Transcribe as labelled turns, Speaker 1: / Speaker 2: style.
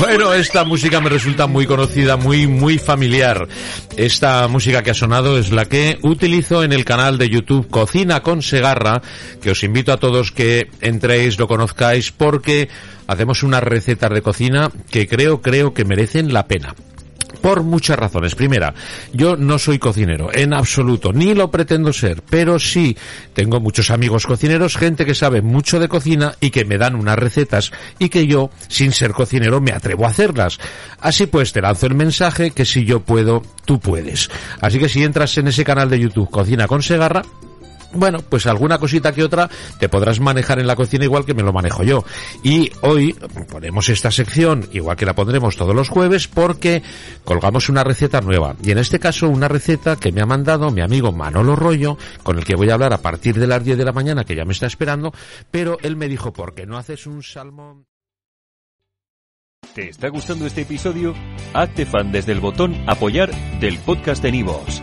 Speaker 1: Bueno, esta música me resulta muy conocida, muy, muy familiar. Esta música que ha sonado es la que utilizo en el canal de YouTube Cocina con Segarra, que os invito a todos que entréis, lo conozcáis, porque hacemos unas recetas de cocina que creo, creo que merecen la pena. Por muchas razones. Primera, yo no soy cocinero, en absoluto, ni lo pretendo ser, pero sí tengo muchos amigos cocineros, gente que sabe mucho de cocina y que me dan unas recetas y que yo, sin ser cocinero, me atrevo a hacerlas. Así pues, te lanzo el mensaje que si yo puedo, tú puedes. Así que si entras en ese canal de YouTube Cocina con Segarra, bueno, pues alguna cosita que otra te podrás manejar en la cocina igual que me lo manejo yo. Y hoy ponemos esta sección, igual que la pondremos todos los jueves, porque colgamos una receta nueva. Y en este caso una receta que me ha mandado mi amigo Manolo Rollo, con el que voy a hablar a partir de las 10 de la mañana, que ya me está esperando, pero él me dijo, ¿por qué no haces un salmón?
Speaker 2: ¿Te está gustando este episodio? Hazte fan desde el botón Apoyar del podcast de Nivos.